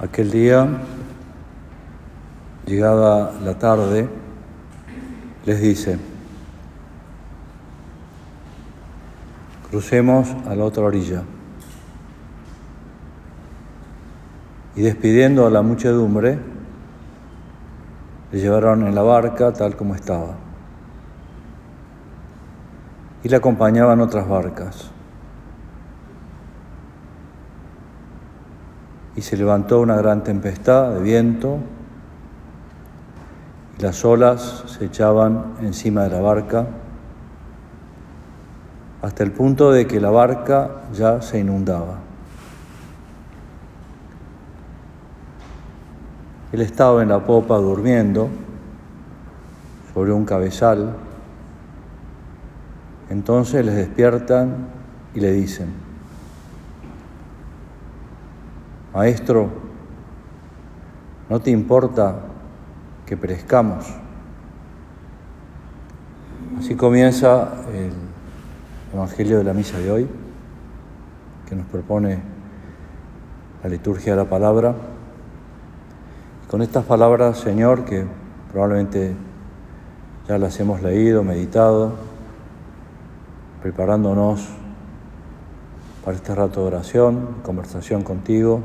Aquel día, llegada la tarde, les dice, crucemos a la otra orilla. Y despidiendo a la muchedumbre, le llevaron en la barca tal como estaba. Y le acompañaban otras barcas. Y se levantó una gran tempestad de viento y las olas se echaban encima de la barca hasta el punto de que la barca ya se inundaba. Él estaba en la popa durmiendo sobre un cabezal. Entonces les despiertan y le dicen, Maestro, ¿no te importa que perezcamos? Así comienza el Evangelio de la Misa de hoy, que nos propone la liturgia de la palabra. con estas palabras, Señor, que probablemente ya las hemos leído, meditado, preparándonos para este rato de oración, conversación contigo,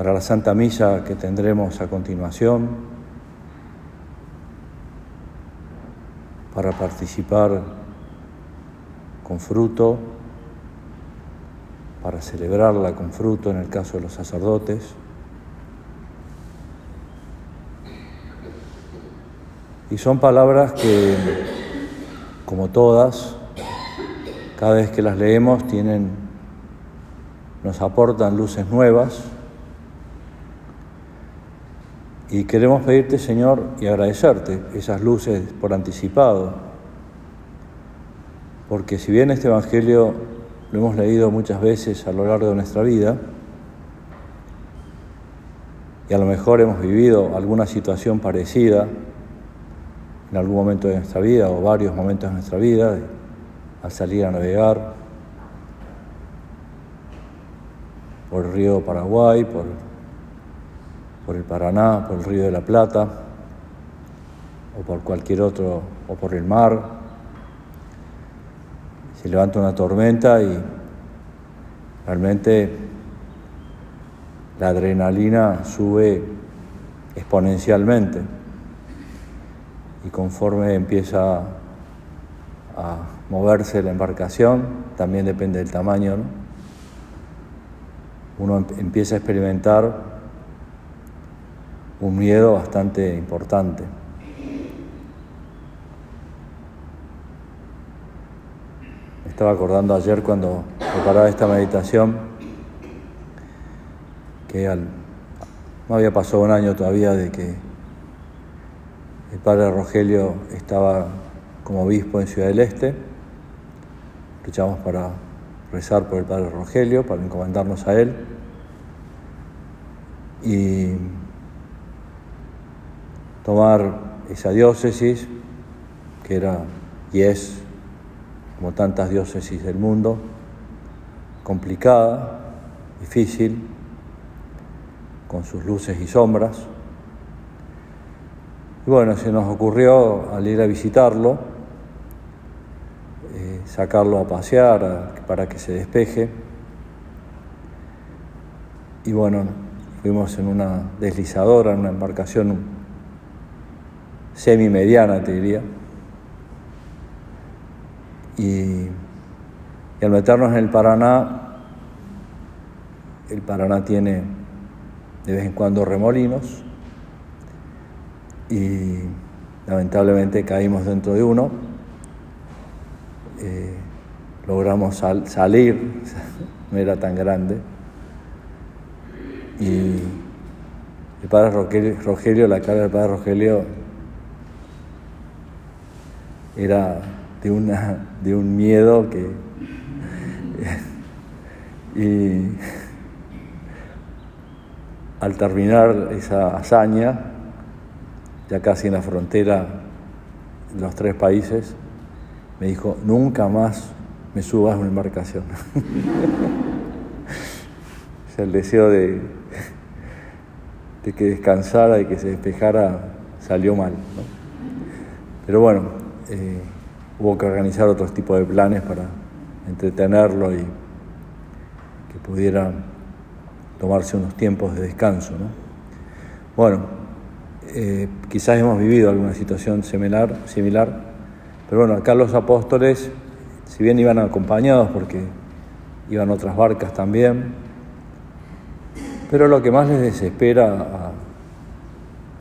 para la Santa Misa que tendremos a continuación, para participar con fruto, para celebrarla con fruto en el caso de los sacerdotes. Y son palabras que, como todas, cada vez que las leemos tienen, nos aportan luces nuevas. Y queremos pedirte, Señor, y agradecerte esas luces por anticipado. Porque si bien este Evangelio lo hemos leído muchas veces a lo largo de nuestra vida, y a lo mejor hemos vivido alguna situación parecida en algún momento de nuestra vida o varios momentos de nuestra vida, al salir a navegar por el río Paraguay, por, por el Paraná, por el río de la Plata, o por cualquier otro, o por el mar. Se levanta una tormenta y realmente la adrenalina sube exponencialmente y conforme empieza a moverse la embarcación, también depende del tamaño. Uno em-, empieza a experimentar un miedo bastante importante. Estaba acordando ayer cuando preparaba esta meditación que no había pasado un año todavía de que el padre Rogelio estaba como obispo en Ciudad del Este Luchamos para rezar por el Padre Rogelio, para encomendarnos a él. Y tomar esa diócesis, que era y es, como tantas diócesis del mundo, complicada, difícil, con sus luces y sombras. Y bueno, se nos ocurrió al ir a visitarlo, sacarlo a pasear para que se despeje. Y bueno, fuimos en una deslizadora, en una embarcación semi-mediana, te diría. Y, al meternos en el Paraná, el Paraná tiene de vez en cuando remolinos y lamentablemente caímos dentro de uno eh, logramos salir, no era tan grande. Y el padre Rogelio, la cara del padre Rogelio era de, una, de un miedo que... y al terminar esa hazaña, ya casi en la frontera de los tres países, me dijo, nunca más me subas a una embarcación. sea, el deseo de, de que descansara y que se despejara salió mal. Pero bueno, eh, hubo que organizar otros tipos de planes para entretenerlo y que pudiera tomarse unos tiempos de descanso. Bueno, eh, quizás hemos vivido alguna situación similar, similar, pero bueno, acá los apóstoles, si bien iban acompañados porque iban otras barcas también, pero lo que más les desespera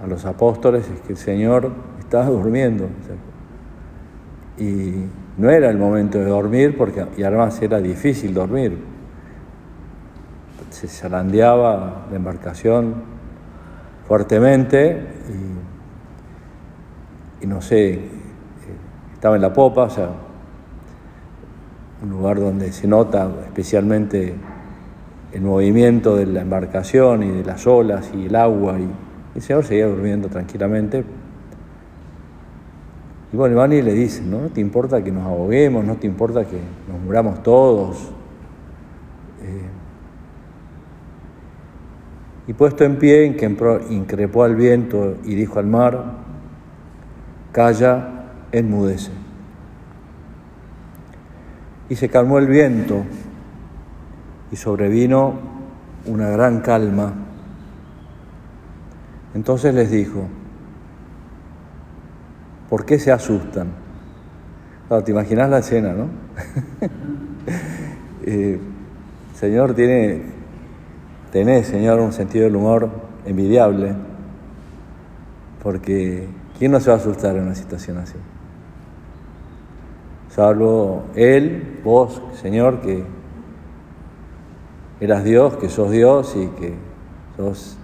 a, los apóstoles es que el Señor estaba durmiendo. Y no era el momento de dormir, porque, y además era difícil dormir. Se zarandeaba la embarcación fuertemente y, y no sé, estaba en la popa, o sea, un lugar donde se nota especialmente el movimiento de la embarcación y de las olas y el agua. Y el Señor seguía durmiendo tranquilamente. Y bueno, Iván le dice, ¿no? ¿no te importa que nos ahoguemos? ¿No te importa que nos muramos todos? Eh, y puesto en pie, increpó al viento y dijo al mar, calla, enmudece. Y se calmó el viento y sobrevino una gran calma. Entonces les dijo, ¿por qué se asustan? te imaginas la escena, ¿no? Eh, señor tiene, tenés, Señor, un sentido del humor envidiable, porque ¿quién no se va a asustar en una situación así? Salvo Él, vos, Señor, que eras Dios, que sos Dios y que sos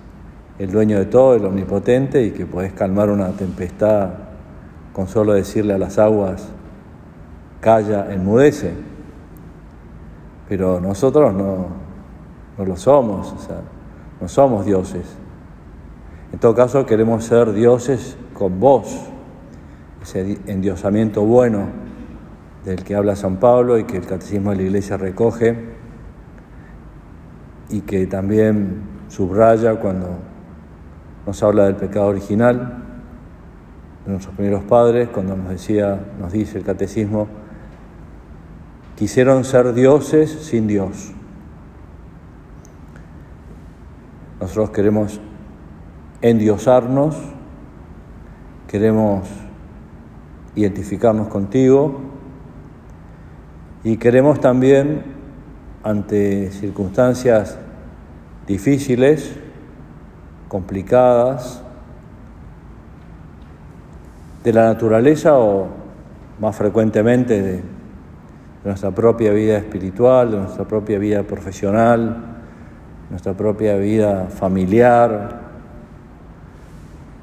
el dueño de todo, el omnipotente y que podés calmar una tempestad con solo decirle a las aguas, calla, enmudece. Pero nosotros no, no lo somos, o sea, no somos dioses. En todo caso, queremos ser dioses con vos, ese endiosamiento bueno del que habla San Pablo y que el Catecismo de la Iglesia recoge y que también subraya cuando nos habla del pecado original nuestros primeros padres, cuando nos decía, nos dice el catecismo, quisieron ser dioses sin Dios. Nosotros queremos endiosarnos, queremos identificarnos contigo y queremos también ante circunstancias difíciles, complicadas, de la naturaleza o más frecuentemente de, nuestra propia vida espiritual, de nuestra propia vida profesional, nuestra propia vida familiar,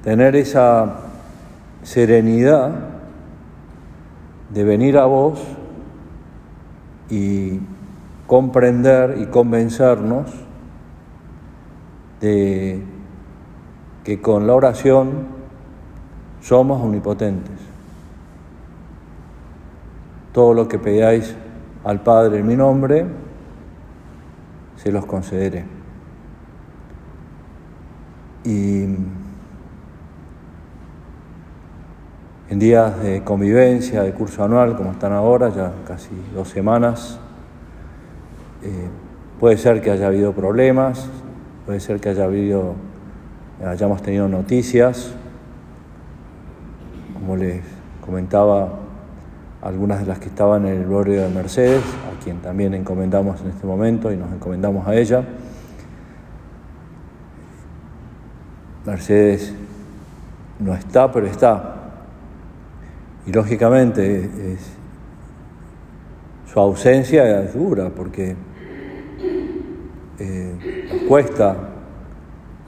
tener esa serenidad de venir a vos y comprender y convencernos de que con la oración somos omnipotentes. Todo lo que pedáis al Padre en mi nombre, se los concederé. Y en días de convivencia, de curso anual, como están ahora, ya casi dos semanas, eh, puede ser que haya habido problemas, puede ser que haya habido, hayamos tenido noticias, les comentaba, algunas de las que estaban en el barrio de Mercedes, a quien también encomendamos en este momento y nos encomendamos a ella. Mercedes no está, pero está. Y lógicamente su ausencia es dura porque eh, cuesta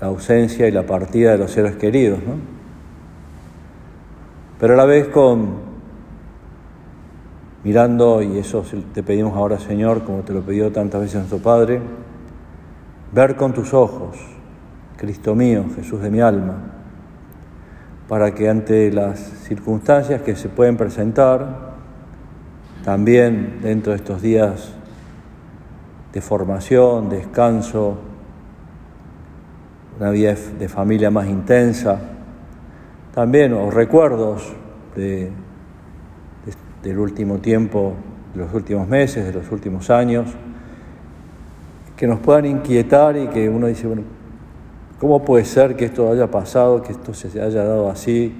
la ausencia y la partida de los seres queridos, ¿no? Pero a la vez con mirando, y eso te pedimos ahora Señor, como te lo pidió tantas veces nuestro Padre, ver con tus ojos, Cristo mío, Jesús de mi alma, para que ante las circunstancias que se pueden presentar, también dentro de estos días de formación, descanso, una vida de familia más intensa, también, o recuerdos de, del último tiempo, de los últimos meses, de los últimos años, que nos puedan inquietar y que uno dice, bueno, ¿cómo puede ser que esto haya pasado, que esto se haya dado así?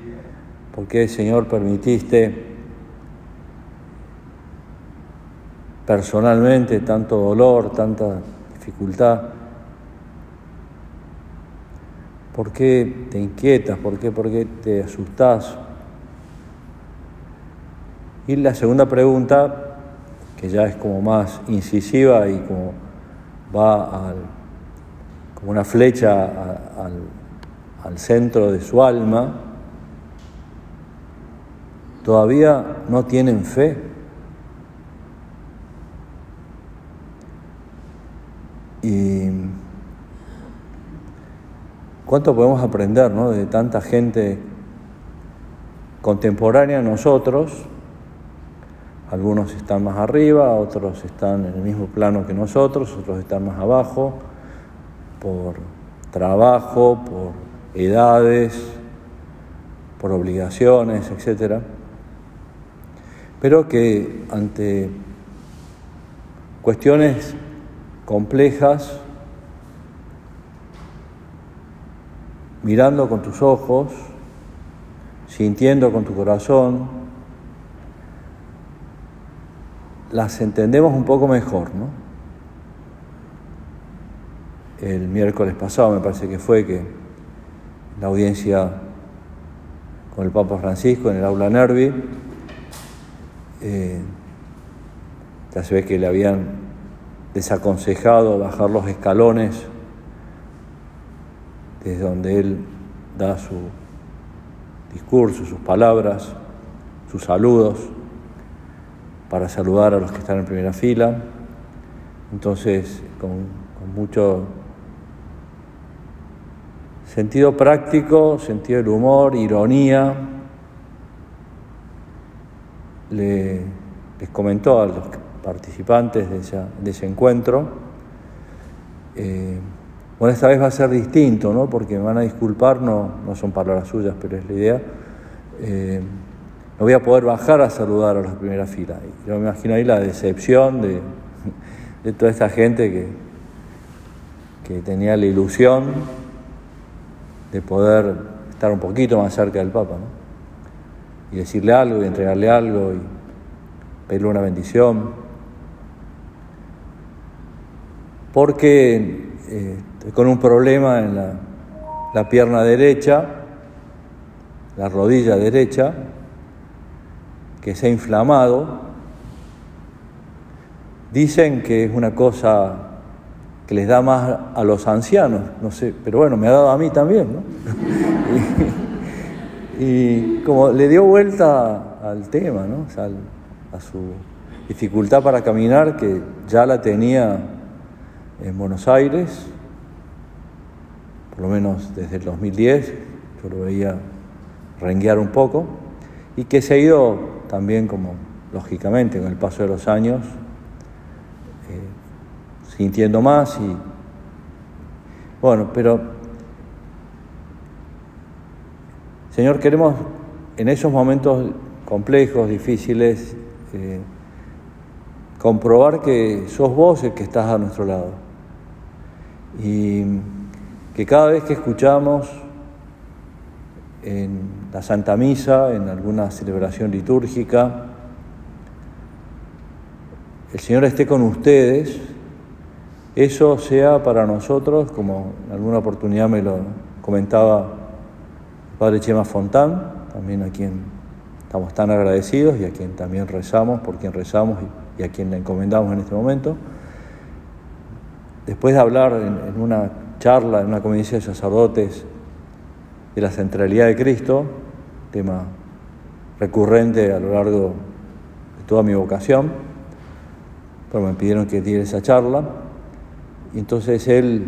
¿Por qué, Señor, permitiste personalmente tanto dolor, tanta dificultad? ¿Por qué te inquietas? ¿Por qué, por qué te asustás? Y la segunda pregunta, que ya es como más incisiva y como va como una flecha al, al centro de su alma, todavía no tienen fe. Y cuánto podemos aprender ¿no? de tanta gente contemporánea a nosotros. Algunos están más arriba, otros están en el mismo plano que nosotros, otros están más abajo, por trabajo, por edades, por obligaciones, etc. Pero que ante cuestiones complejas, mirando con tus ojos, sintiendo con tu corazón, las entendemos un poco mejor, ¿no? El miércoles pasado me parece que fue que la audiencia con el Papa Francisco en el aula Nervi, eh, ya se ve que le habían desaconsejado bajar los escalones desde donde él da su discurso, sus palabras, sus saludos, para saludar a los que están en primera fila. Entonces, con, mucho sentido práctico, sentido del humor, ironía, les comentó a los participantes de, ese encuentro, eh, bueno, esta vez va a ser distinto, ¿no? Porque me van a disculpar, no, no son palabras suyas, pero es la idea. Eh, no voy a poder bajar a saludar a la primera fila. Yo me imagino ahí la decepción de, toda esta gente que, que tenía la ilusión de poder estar un poquito más cerca del Papa, ¿no? Y decirle algo, y entregarle algo, y pedirle una bendición. Porque eh, con un problema en la, pierna derecha, la rodilla derecha, que se ha inflamado. Dicen que es una cosa que les da más a los ancianos, no sé, pero bueno, me ha dado a mí también, ¿no? y, como le dio vuelta al tema, ¿no? a su dificultad para caminar, que ya la tenía en Buenos Aires, por lo menos desde el 2010, yo lo veía renguear un poco, y que se ha ido también como lógicamente con el paso de los años eh, sintiendo más y bueno, pero Señor, queremos en esos momentos complejos, difíciles, eh, comprobar que sos vos el que estás a nuestro lado. Y que cada vez que escuchamos en la Santa Misa, en alguna celebración litúrgica, el Señor esté con ustedes, eso sea para nosotros, como en alguna oportunidad me lo comentaba Padre Chema Fontán, también a quien estamos tan agradecidos y a quien también rezamos, por quien rezamos y a quien le encomendamos en este momento. Después de hablar en, una charla, en una convivencia de sacerdotes, de la centralidad de Cristo, tema recurrente a lo largo de toda mi vocación, pero me pidieron que diera esa charla, y entonces él,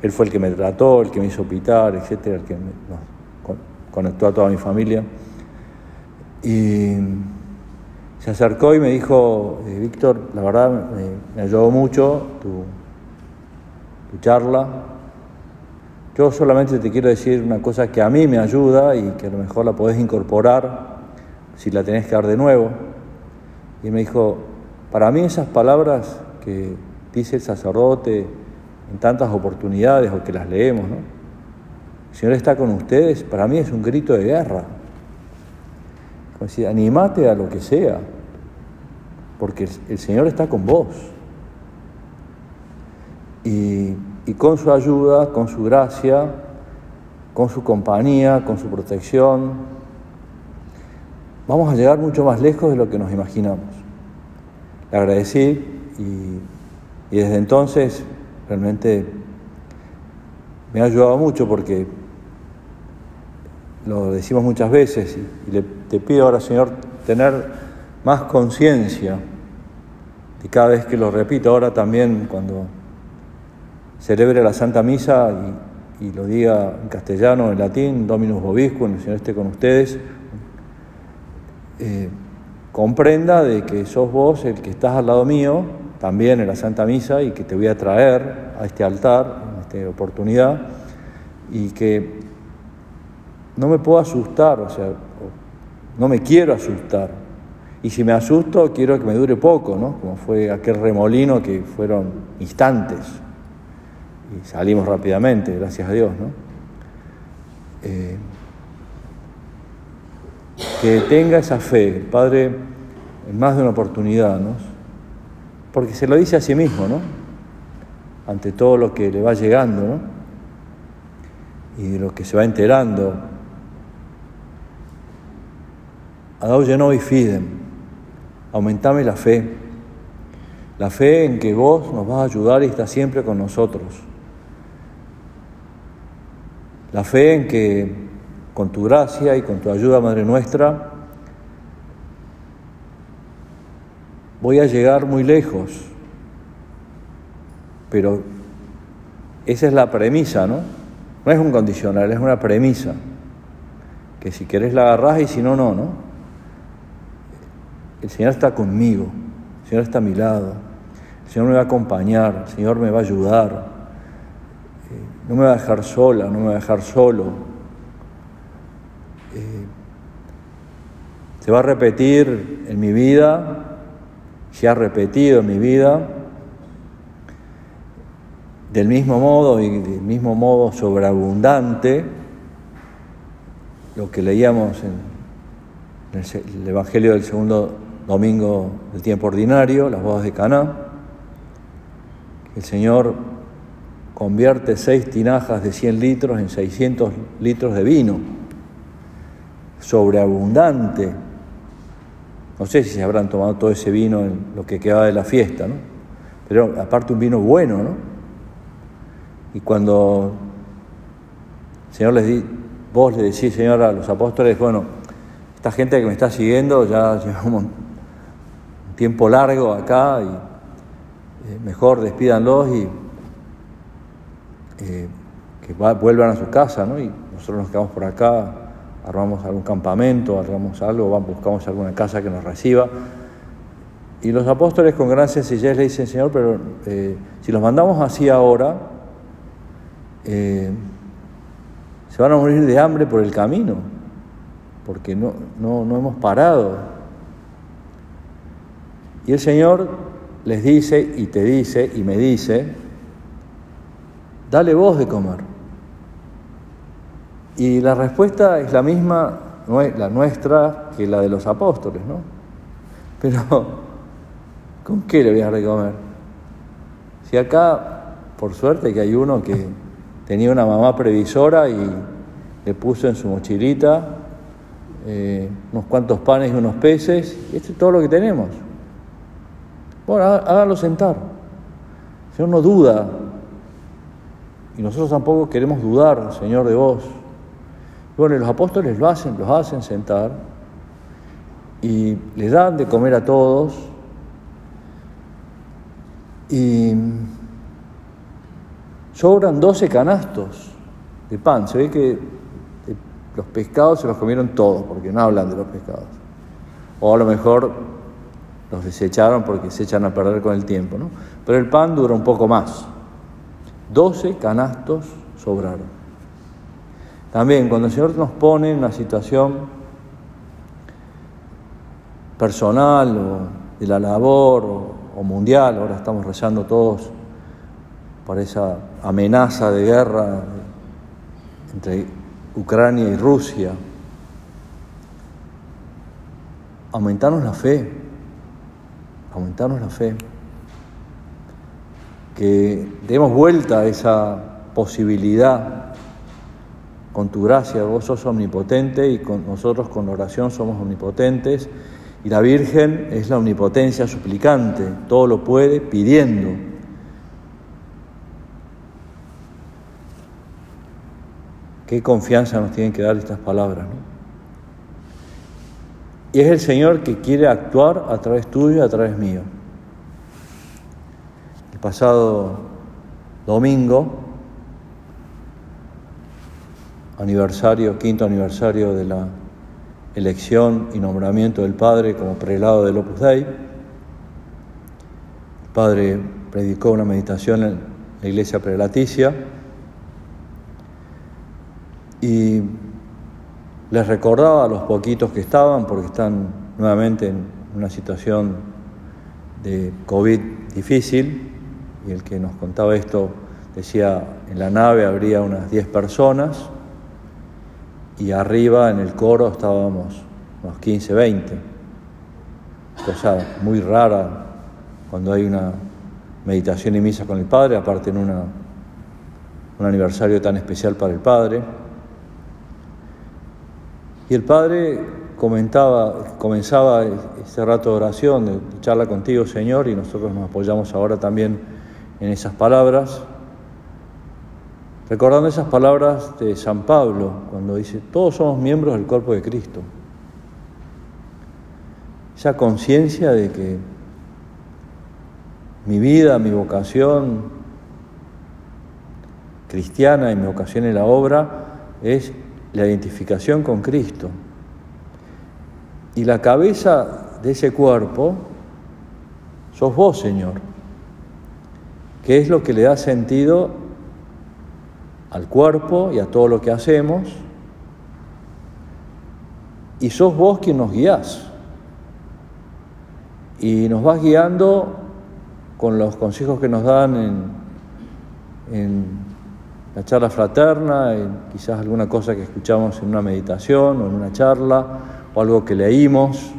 él fue el que me trató, el que me hizo pitar, etcétera, el que me, conectó a toda mi familia. Y se acercó y me dijo, eh, Víctor, la verdad me, ayudó mucho tu, escucharla. Yo solamente te quiero decir una cosa que a mí me ayuda y que a lo mejor la podés incorporar si la tenés que dar de nuevo. Y me dijo, para mí esas palabras que dice el sacerdote en tantas oportunidades o que las leemos, ¿no? El Señor está con ustedes, para mí es un grito de guerra. Como decir, animate a lo que sea, porque el Señor está con vos. Y, con su ayuda, con su gracia, con su compañía, con su protección, vamos a llegar mucho más lejos de lo que nos imaginamos. Le agradecí y, desde entonces realmente me ha ayudado mucho porque lo decimos muchas veces y, te pido ahora, Señor, tener más conciencia y cada vez que lo repito, ahora también cuando celebre la Santa Misa y, lo diga en castellano, en latín, Dominus Vobiscum, el Señor esté con ustedes, eh, comprenda de que sos vos el que estás al lado mío, también en la Santa Misa, y que te voy a traer a este altar, en esta oportunidad, y que no me puedo asustar, o sea, no me quiero asustar. Y si me asusto, quiero que me dure poco, ¿no? Como fue aquel remolino que fueron instantes. Y salimos rápidamente, gracias a Dios, ¿no? Eh, que tenga esa fe, Padre, en más de una oportunidad, ¿no? Porque se lo dice a sí mismo, ¿no? Ante todo lo que le va llegando, ¿no? Y lo que se va enterando. Adau y fidem, aumentame la fe, la fe en que vos nos vas a ayudar y estás siempre con nosotros. La fe en que con tu gracia y con tu ayuda, Madre nuestra, voy a llegar muy lejos. Pero esa es la premisa, ¿no? No es un condicional, es una premisa. Que si querés la agarrás y si no, no, ¿no? El Señor está conmigo, el Señor está a mi lado, el Señor me va a acompañar, el Señor me va a ayudar, eh, no me va a dejar sola, no me va a dejar solo. se va a repetir en mi vida, se ha repetido en mi vida, del mismo modo y del mismo modo sobreabundante, lo que leíamos en el Evangelio del segundo domingo del tiempo ordinario, las bodas de Caná, el Señor convierte seis tinajas de 100 litros en 600 litros de vino, sobreabundante, no sé si se habrán tomado todo ese vino en lo que quedaba de la fiesta, ¿no? Pero aparte un vino bueno, ¿no? Y cuando el Señor les di, vos le decís, Señor, a los apóstoles, bueno, esta gente que me está siguiendo ya lleva un tiempo largo acá y eh, mejor despídanlos y eh, que vuelvan a su casa, ¿no? Y nosotros nos quedamos por acá armamos algún campamento, armamos algo, buscamos alguna casa que nos reciba. Y los apóstoles con gran sencillez le dicen, Señor, pero eh, si los mandamos así ahora, se van a morir de hambre por el camino, porque no, no, no hemos parado. Y el Señor les dice y te dice y me dice, dale vos de comer. Y la respuesta es la misma, la nuestra, que la de los apóstoles, ¿no? Pero, ¿con qué le voy a recomer? Si acá, por suerte, que hay uno que tenía una mamá previsora y le puso en su mochilita eh, unos cuantos panes y unos peces, esto es todo lo que tenemos. Bueno, háganlo sentar. Señor no duda, y nosotros tampoco queremos dudar, Señor, de vos. Bueno, los apóstoles lo hacen, los hacen sentar y les dan de comer a todos y sobran 12 canastos de pan. Se ve que los pescados se los comieron todos, porque no hablan de los pescados. O a lo mejor los desecharon porque se echan a perder con el tiempo, ¿no? Pero el pan dura un poco más. Doce canastos sobraron. También cuando el Señor nos pone en una situación personal o de la labor o, mundial, ahora estamos rezando todos por esa amenaza de guerra entre Ucrania y Rusia. Aumentarnos la fe, aumentarnos la fe, que demos vuelta a esa posibilidad con tu gracia, vos sos omnipotente y con nosotros con oración somos omnipotentes y la Virgen es la omnipotencia suplicante, todo lo puede pidiendo. Qué confianza nos tienen que dar estas palabras. Y es el Señor que quiere actuar a través tuyo y a través mío. El pasado domingo, aniversario, quinto aniversario de la elección y nombramiento del Padre como prelado del Opus Dei. El Padre predicó una meditación en la iglesia prelaticia y les recordaba a los poquitos que estaban, porque están nuevamente en una situación de COVID difícil, y el que nos contaba esto decía, en la nave habría unas 10 personas, y arriba en el coro estábamos unos 15, 20. Cosa muy rara cuando hay una meditación y misa con el Padre, aparte en una, un aniversario tan especial para el Padre. Y el Padre comentaba, comenzaba este rato de oración, de charla contigo, Señor, y nosotros nos apoyamos ahora también en esas palabras recordando esas palabras de San Pablo, cuando dice, todos somos miembros del cuerpo de Cristo. Esa conciencia de que mi vida, mi vocación cristiana y mi vocación en la obra es la identificación con Cristo. Y la cabeza de ese cuerpo sos vos, Señor, que es lo que le da sentido al cuerpo y a todo lo que hacemos, y sos vos quien nos guías. Y nos vas guiando con los consejos que nos dan en, en la charla fraterna, quizás alguna cosa que escuchamos en una meditación o en una charla, o algo que leímos,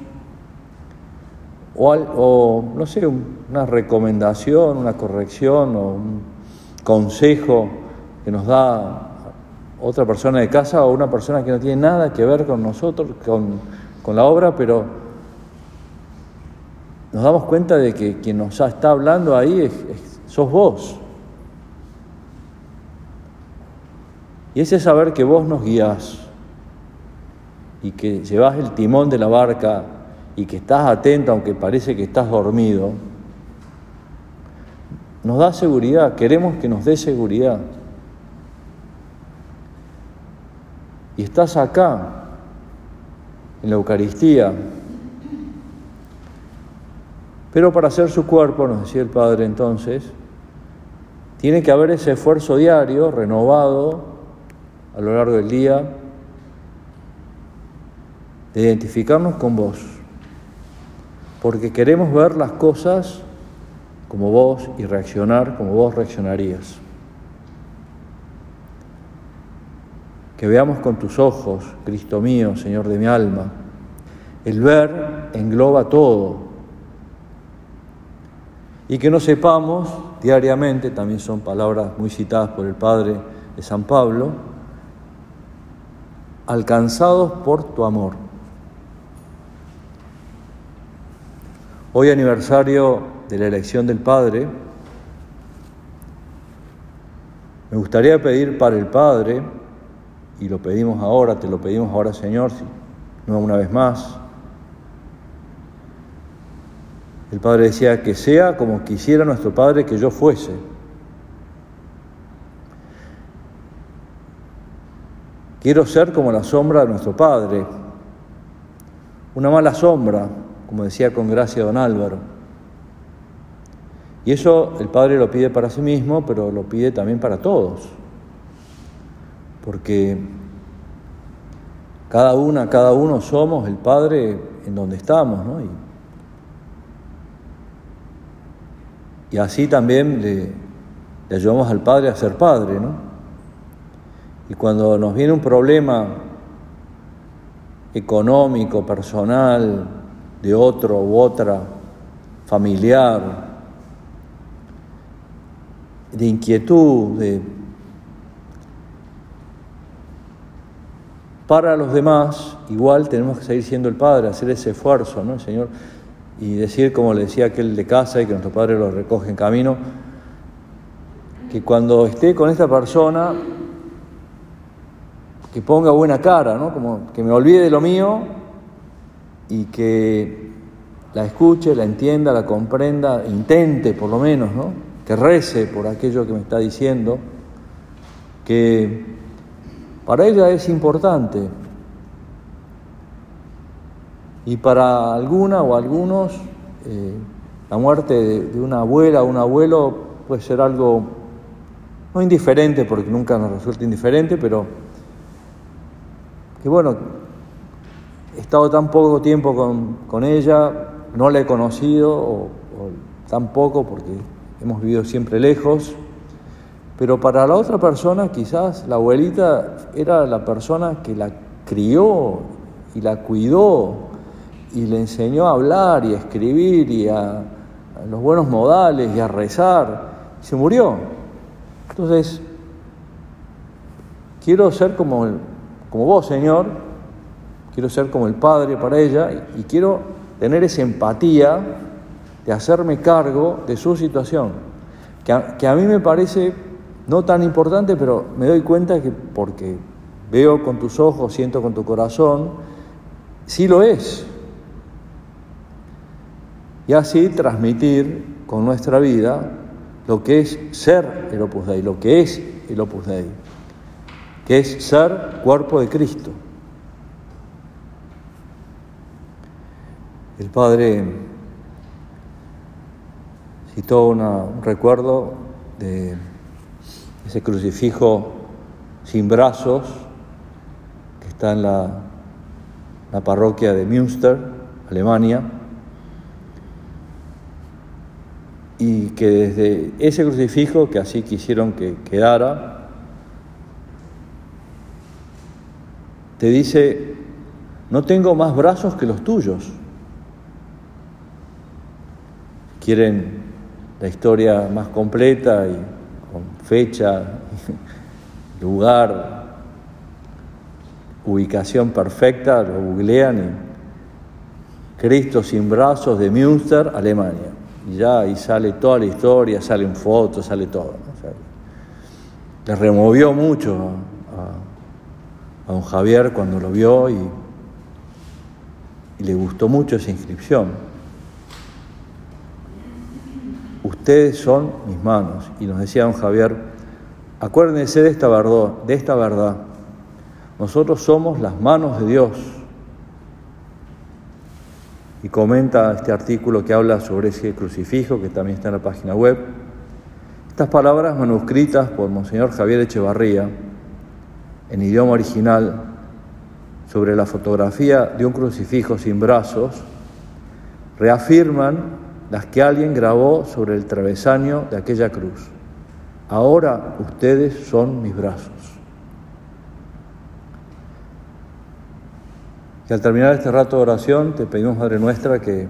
o, o no sé, una recomendación, una corrección o un consejo que nos da otra persona de casa o una persona que no tiene nada que ver con nosotros, con, la obra, pero nos damos cuenta de que quien nos está hablando ahí sos vos. Y ese saber que vos nos guías y que llevas el timón de la barca y que estás atento aunque parece que estás dormido, nos da seguridad, queremos que nos dé seguridad. y estás acá, en la Eucaristía. Pero para hacer su cuerpo, nos decía el Padre entonces, tiene que haber ese esfuerzo diario, renovado a lo largo del día, de identificarnos con vos, porque queremos ver las cosas como vos y reaccionar como vos reaccionarías. que veamos con tus ojos, Cristo mío, Señor de mi alma. El ver engloba todo. Y que no sepamos diariamente, también son palabras muy citadas por el Padre de San Pablo, alcanzados por tu amor. Hoy aniversario de la elección del Padre, me gustaría pedir para el Padre, y lo pedimos ahora, te lo pedimos ahora, Señor, no una vez más. El Padre decía que sea como quisiera nuestro Padre que yo fuese. Quiero ser como la sombra de nuestro Padre, una mala sombra, como decía con gracia don Álvaro. Y eso el Padre lo pide para sí mismo, pero lo pide también para todos. Porque cada una, cada uno somos el Padre en donde estamos, ¿no? Y, así también le, le ayudamos al Padre a ser Padre, ¿no? Y cuando nos viene un problema económico, personal, de otro u otra, familiar, de inquietud, de... Para los demás, igual tenemos que seguir siendo el Padre, hacer ese esfuerzo, ¿no, Señor? Y decir, como le decía aquel de casa y que nuestro Padre lo recoge en camino, que cuando esté con esta persona, que ponga buena cara, ¿no? Como que me olvide de lo mío y que la escuche, la entienda, la comprenda, intente por lo menos, ¿no? Que rece por aquello que me está diciendo, que para ella es importante. Y para alguna o algunos, eh, la muerte de, una abuela o un abuelo puede ser algo no indiferente, porque nunca nos resulta indiferente, pero que bueno, he estado tan poco tiempo con, ella, no la he conocido, o, tan poco porque hemos vivido siempre lejos, pero para la otra persona quizás la abuelita era la persona que la crió y la cuidó y le enseñó a hablar y a escribir y a, los buenos modales y a rezar. Se murió. Entonces, quiero ser como, como vos, Señor, quiero ser como el Padre para ella y, quiero tener esa empatía de hacerme cargo de su situación, que a, que a mí me parece no tan importante, pero me doy cuenta que porque veo con tus ojos, siento con tu corazón, sí lo es. Y así transmitir con nuestra vida lo que es ser el Opus Dei, lo que es el Opus Dei, que es ser cuerpo de Cristo. El Padre citó un recuerdo de ese crucifijo sin brazos que está en la, parroquia de Münster, Alemania, y que desde ese crucifijo, que así quisieron que quedara, te dice, no tengo más brazos que los tuyos. Quieren la historia más completa y con fecha, lugar, ubicación perfecta, lo googlean y Cristo sin brazos de Münster, Alemania. Y ya ahí sale toda la historia, salen fotos, sale todo. le removió mucho a, don Javier cuando lo vio y, le gustó mucho esa inscripción ustedes son mis manos. Y nos decía don Javier, acuérdense de esta verdad, de esta verdad. Nosotros somos las manos de Dios. Y comenta este artículo que habla sobre ese crucifijo, que también está en la página web. Estas palabras manuscritas por Monseñor Javier Echevarría, en idioma original, sobre la fotografía de un crucifijo sin brazos, reafirman las que alguien grabó sobre el travesaño de aquella cruz. Ahora ustedes son mis brazos. Y al terminar este rato de oración te pedimos, Madre Nuestra, que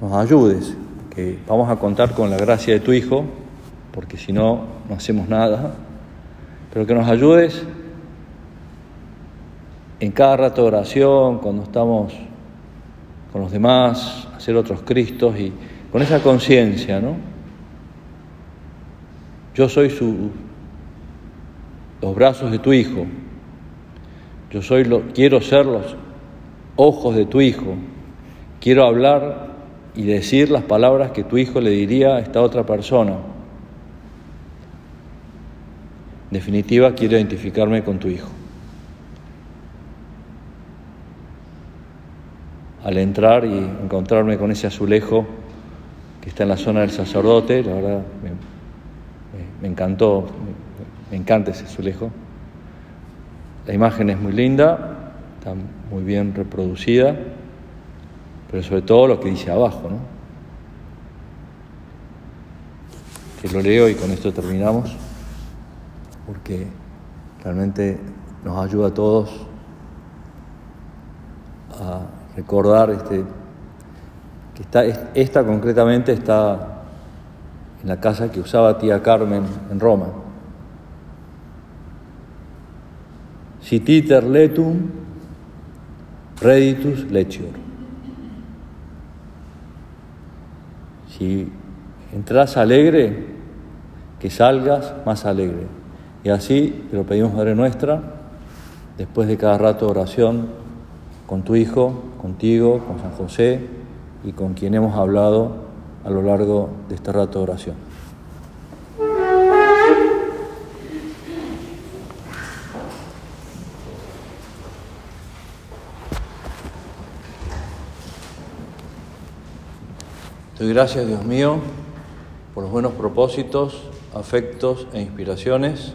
nos ayudes, que vamos a contar con la gracia de tu Hijo, porque si no, no hacemos nada, pero que nos ayudes en cada rato de oración, cuando estamos con los demás, hacer otros Cristos y con esa conciencia, ¿no? Yo soy su, los brazos de tu Hijo, yo soy lo, quiero ser los ojos de tu Hijo, quiero hablar y decir las palabras que tu Hijo le diría a esta otra persona. En definitiva, quiero identificarme con tu Hijo. al entrar y encontrarme con ese azulejo que está en la zona del sacerdote, la verdad me, encantó, me, encanta ese azulejo. La imagen es muy linda, está muy bien reproducida, pero sobre todo lo que dice abajo, ¿no? Que lo leo y con esto terminamos, porque realmente nos ayuda a todos a recordar este que está, esta concretamente está en la casa que usaba tía Carmen en Roma. Cititer letum reditus lecior. Si entras alegre, que salgas más alegre. Y así te lo pedimos, Madre Nuestra, después de cada rato de oración, con tu Hijo, contigo, con San José y con quien hemos hablado a lo largo de este rato de oración. Doy gracias, Dios mío, por los buenos propósitos, afectos e inspiraciones